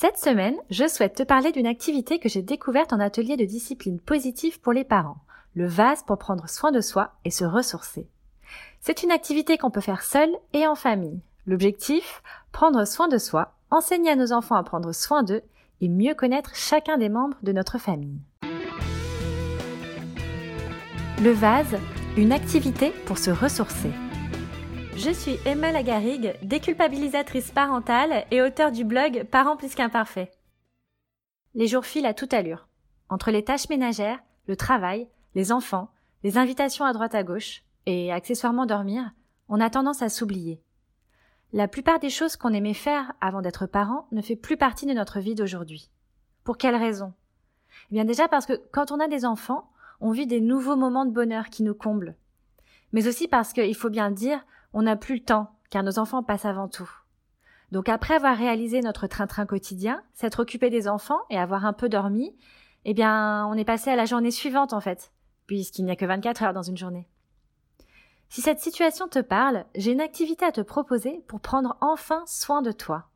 Cette semaine, je souhaite te parler d'une activité que j'ai découverte en atelier de discipline positive pour les parents, le vase pour prendre soin de soi et se ressourcer. C'est une activité qu'on peut faire seule et en famille. L'objectif, prendre soin de soi, enseigner à nos enfants à prendre soin d'eux et mieux connaître chacun des membres de notre famille. Le vase, une activité pour se ressourcer. Je suis Emma Lagarigue, déculpabilisatrice parentale et auteure du blog Parents plus qu'imparfaits. Les jours filent à toute allure. Entre les tâches ménagères, le travail, les enfants, les invitations à droite à gauche, et accessoirement dormir, on a tendance à s'oublier. La plupart des choses qu'on aimait faire avant d'être parent ne fait plus partie de notre vie d'aujourd'hui. Pour quelle raison? Eh bien déjà parce que quand on a des enfants, on vit des nouveaux moments de bonheur qui nous comblent. Mais aussi parce qu'il faut bien le dire, on n'a plus le temps, car nos enfants passent avant tout. Donc après avoir réalisé notre train-train quotidien, s'être occupé des enfants et avoir un peu dormi, eh bien, on est passé à la journée suivante en fait, puisqu'il n'y a que 24 heures dans une journée. Si cette situation te parle, j'ai une activité à te proposer pour prendre enfin soin de toi.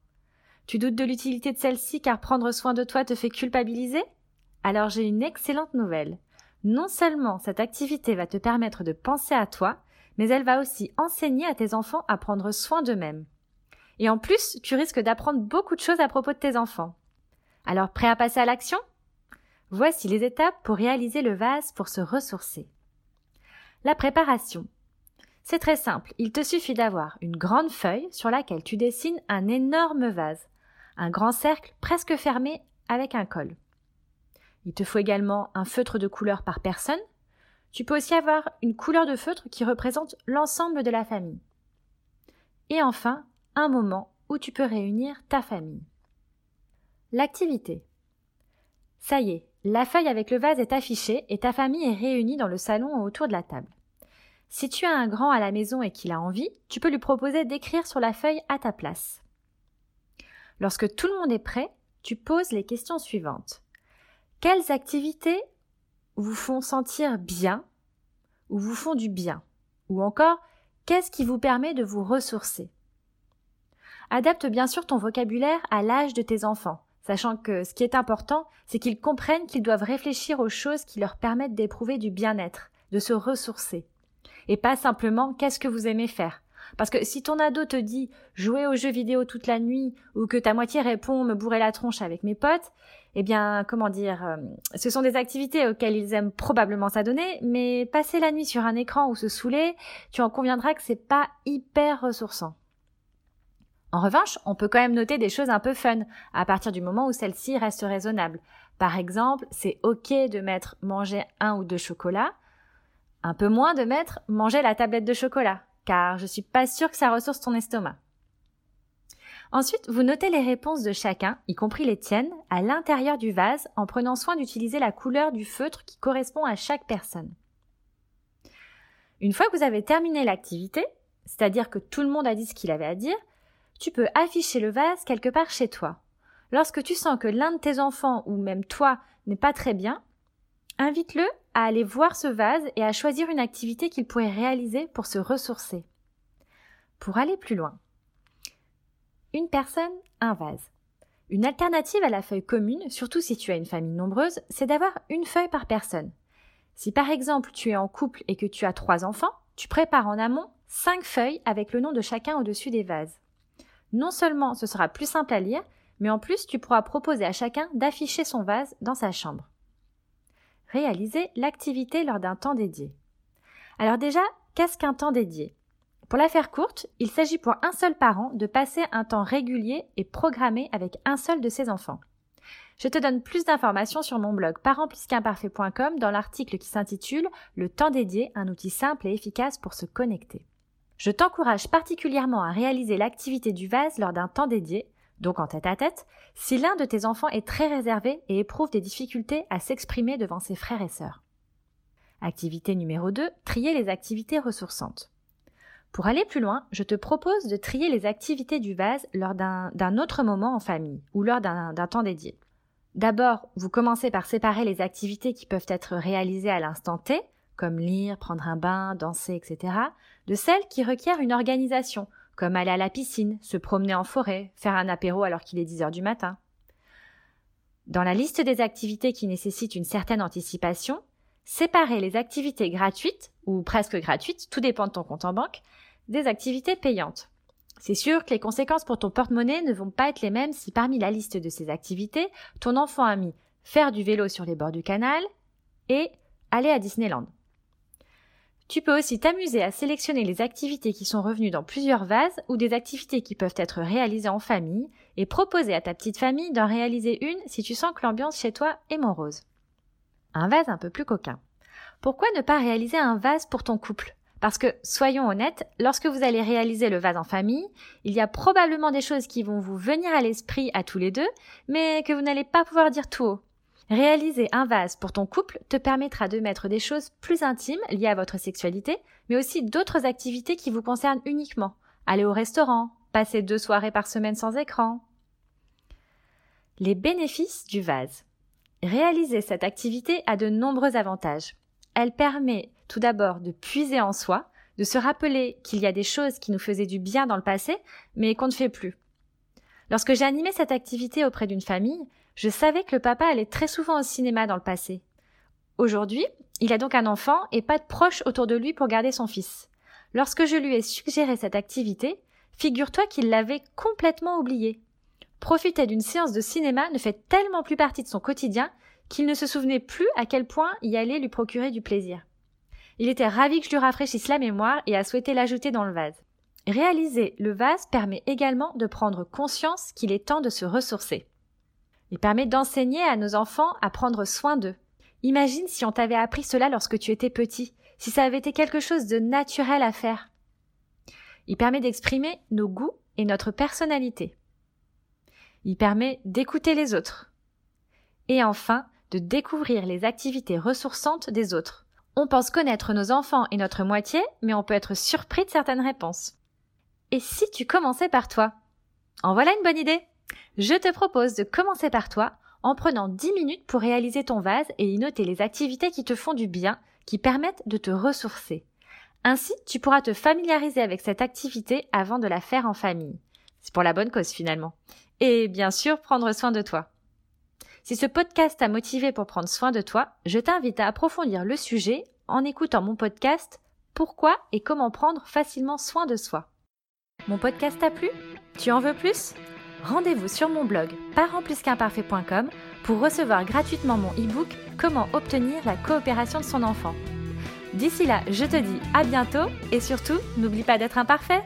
Tu doutes de l'utilité de celle-ci car prendre soin de toi te fait culpabiliser? Alors j'ai une excellente nouvelle. Non seulement cette activité va te permettre de penser à toi, mais elle va aussi enseigner à tes enfants à prendre soin d'eux-mêmes. Et en plus, tu risques d'apprendre beaucoup de choses à propos de tes enfants. Alors prêt à passer à l'action? Voici les étapes pour réaliser le vase pour se ressourcer. La préparation. C'est très simple, il te suffit d'avoir une grande feuille sur laquelle tu dessines un énorme vase, un grand cercle presque fermé avec un col. Il te faut également un feutre de couleur par personne. Tu peux aussi avoir une couleur de feutre qui représente l'ensemble de la famille. Et enfin, un moment où tu peux réunir ta famille. L'activité. Ça y est, la feuille avec le vase est affichée et ta famille est réunie dans le salon autour de la table. Si tu as un grand à la maison et qu'il a envie, tu peux lui proposer d'écrire sur la feuille à ta place. Lorsque tout le monde est prêt, tu poses les questions suivantes. Quelles activités vous font sentir bien ou vous font du bien Ou encore, qu'est-ce qui vous permet de vous ressourcer? Adapte bien sûr ton vocabulaire à l'âge de tes enfants, sachant que ce qui est important, c'est qu'ils comprennent qu'ils doivent réfléchir aux choses qui leur permettent d'éprouver du bien-être, de se ressourcer et pas simplement qu'est-ce que vous aimez faire? Parce que si ton ado te dit jouer aux jeux vidéo toute la nuit ou que ta moitié répond me bourrer la tronche avec mes potes, eh bien, comment dire, euh, ce sont des activités auxquelles ils aiment probablement s'adonner, mais passer la nuit sur un écran ou se saouler, tu en conviendras que c'est pas hyper ressourçant. En revanche, on peut quand même noter des choses un peu fun, à partir du moment où celles-ci restent raisonnables. Par exemple, c'est ok de mettre manger un ou deux chocolats, un peu moins de mettre manger la tablette de chocolat, car je suis pas sûre que ça ressource ton estomac. Ensuite, vous notez les réponses de chacun, y compris les tiennes, à l'intérieur du vase en prenant soin d'utiliser la couleur du feutre qui correspond à chaque personne. Une fois que vous avez terminé l'activité, c'est-à-dire que tout le monde a dit ce qu'il avait à dire, tu peux afficher le vase quelque part chez toi. Lorsque tu sens que l'un de tes enfants ou même toi n'est pas très bien, invite-le à aller voir ce vase et à choisir une activité qu'il pourrait réaliser pour se ressourcer. Pour aller plus loin. Une personne, un vase. Une alternative à la feuille commune, surtout si tu as une famille nombreuse, c'est d'avoir une feuille par personne. Si par exemple tu es en couple et que tu as trois enfants, tu prépares en amont cinq feuilles avec le nom de chacun au-dessus des vases. Non seulement ce sera plus simple à lire, mais en plus tu pourras proposer à chacun d'afficher son vase dans sa chambre réaliser l'activité lors d'un temps dédié. Alors déjà, qu'est-ce qu'un temps dédié? Pour la faire courte, il s'agit pour un seul parent de passer un temps régulier et programmé avec un seul de ses enfants. Je te donne plus d'informations sur mon blog parentsplusqu'imparfait.com dans l'article qui s'intitule Le temps dédié, un outil simple et efficace pour se connecter. Je t'encourage particulièrement à réaliser l'activité du vase lors d'un temps dédié donc en tête à tête, si l'un de tes enfants est très réservé et éprouve des difficultés à s'exprimer devant ses frères et sœurs. Activité numéro 2, trier les activités ressourçantes. Pour aller plus loin, je te propose de trier les activités du vase lors d'un autre moment en famille ou lors d'un temps dédié. D'abord, vous commencez par séparer les activités qui peuvent être réalisées à l'instant T, comme lire, prendre un bain, danser, etc., de celles qui requièrent une organisation, comme aller à la piscine, se promener en forêt, faire un apéro alors qu'il est 10 heures du matin. Dans la liste des activités qui nécessitent une certaine anticipation, séparer les activités gratuites, ou presque gratuites, tout dépend de ton compte en banque, des activités payantes. C'est sûr que les conséquences pour ton porte-monnaie ne vont pas être les mêmes si parmi la liste de ces activités, ton enfant a mis faire du vélo sur les bords du canal et aller à Disneyland. Tu peux aussi t'amuser à sélectionner les activités qui sont revenues dans plusieurs vases ou des activités qui peuvent être réalisées en famille et proposer à ta petite famille d'en réaliser une si tu sens que l'ambiance chez toi est morose. Un vase un peu plus coquin. Pourquoi ne pas réaliser un vase pour ton couple? Parce que, soyons honnêtes, lorsque vous allez réaliser le vase en famille, il y a probablement des choses qui vont vous venir à l'esprit à tous les deux, mais que vous n'allez pas pouvoir dire tout haut. Réaliser un vase pour ton couple te permettra de mettre des choses plus intimes liées à votre sexualité, mais aussi d'autres activités qui vous concernent uniquement. Aller au restaurant, passer deux soirées par semaine sans écran. Les bénéfices du vase. Réaliser cette activité a de nombreux avantages. Elle permet tout d'abord de puiser en soi, de se rappeler qu'il y a des choses qui nous faisaient du bien dans le passé, mais qu'on ne fait plus. Lorsque j'ai animé cette activité auprès d'une famille, je savais que le papa allait très souvent au cinéma dans le passé. Aujourd'hui, il a donc un enfant et pas de proche autour de lui pour garder son fils. Lorsque je lui ai suggéré cette activité, figure-toi qu'il l'avait complètement oublié. Profiter d'une séance de cinéma ne fait tellement plus partie de son quotidien qu'il ne se souvenait plus à quel point y aller lui procurer du plaisir. Il était ravi que je lui rafraîchisse la mémoire et a souhaité l'ajouter dans le vase. Réaliser le vase permet également de prendre conscience qu'il est temps de se ressourcer. Il permet d'enseigner à nos enfants à prendre soin d'eux. Imagine si on t'avait appris cela lorsque tu étais petit, si ça avait été quelque chose de naturel à faire. Il permet d'exprimer nos goûts et notre personnalité. Il permet d'écouter les autres. Et enfin, de découvrir les activités ressourçantes des autres. On pense connaître nos enfants et notre moitié, mais on peut être surpris de certaines réponses. Et si tu commençais par toi? En voilà une bonne idée Je te propose de commencer par toi en prenant 10 minutes pour réaliser ton vase et y noter les activités qui te font du bien, qui permettent de te ressourcer. Ainsi, tu pourras te familiariser avec cette activité avant de la faire en famille. C'est pour la bonne cause finalement. Et bien sûr, prendre soin de toi. Si ce podcast t'a motivé pour prendre soin de toi, je t'invite à approfondir le sujet en écoutant mon podcast Pourquoi et comment prendre facilement soin de soi. Mon podcast t'a plu? Tu en veux plus? Rendez-vous sur mon blog parentplusqu'imparfait.com pour recevoir gratuitement mon e-book Comment obtenir la coopération de son enfant. D'ici là, je te dis à bientôt et surtout, n'oublie pas d'être imparfait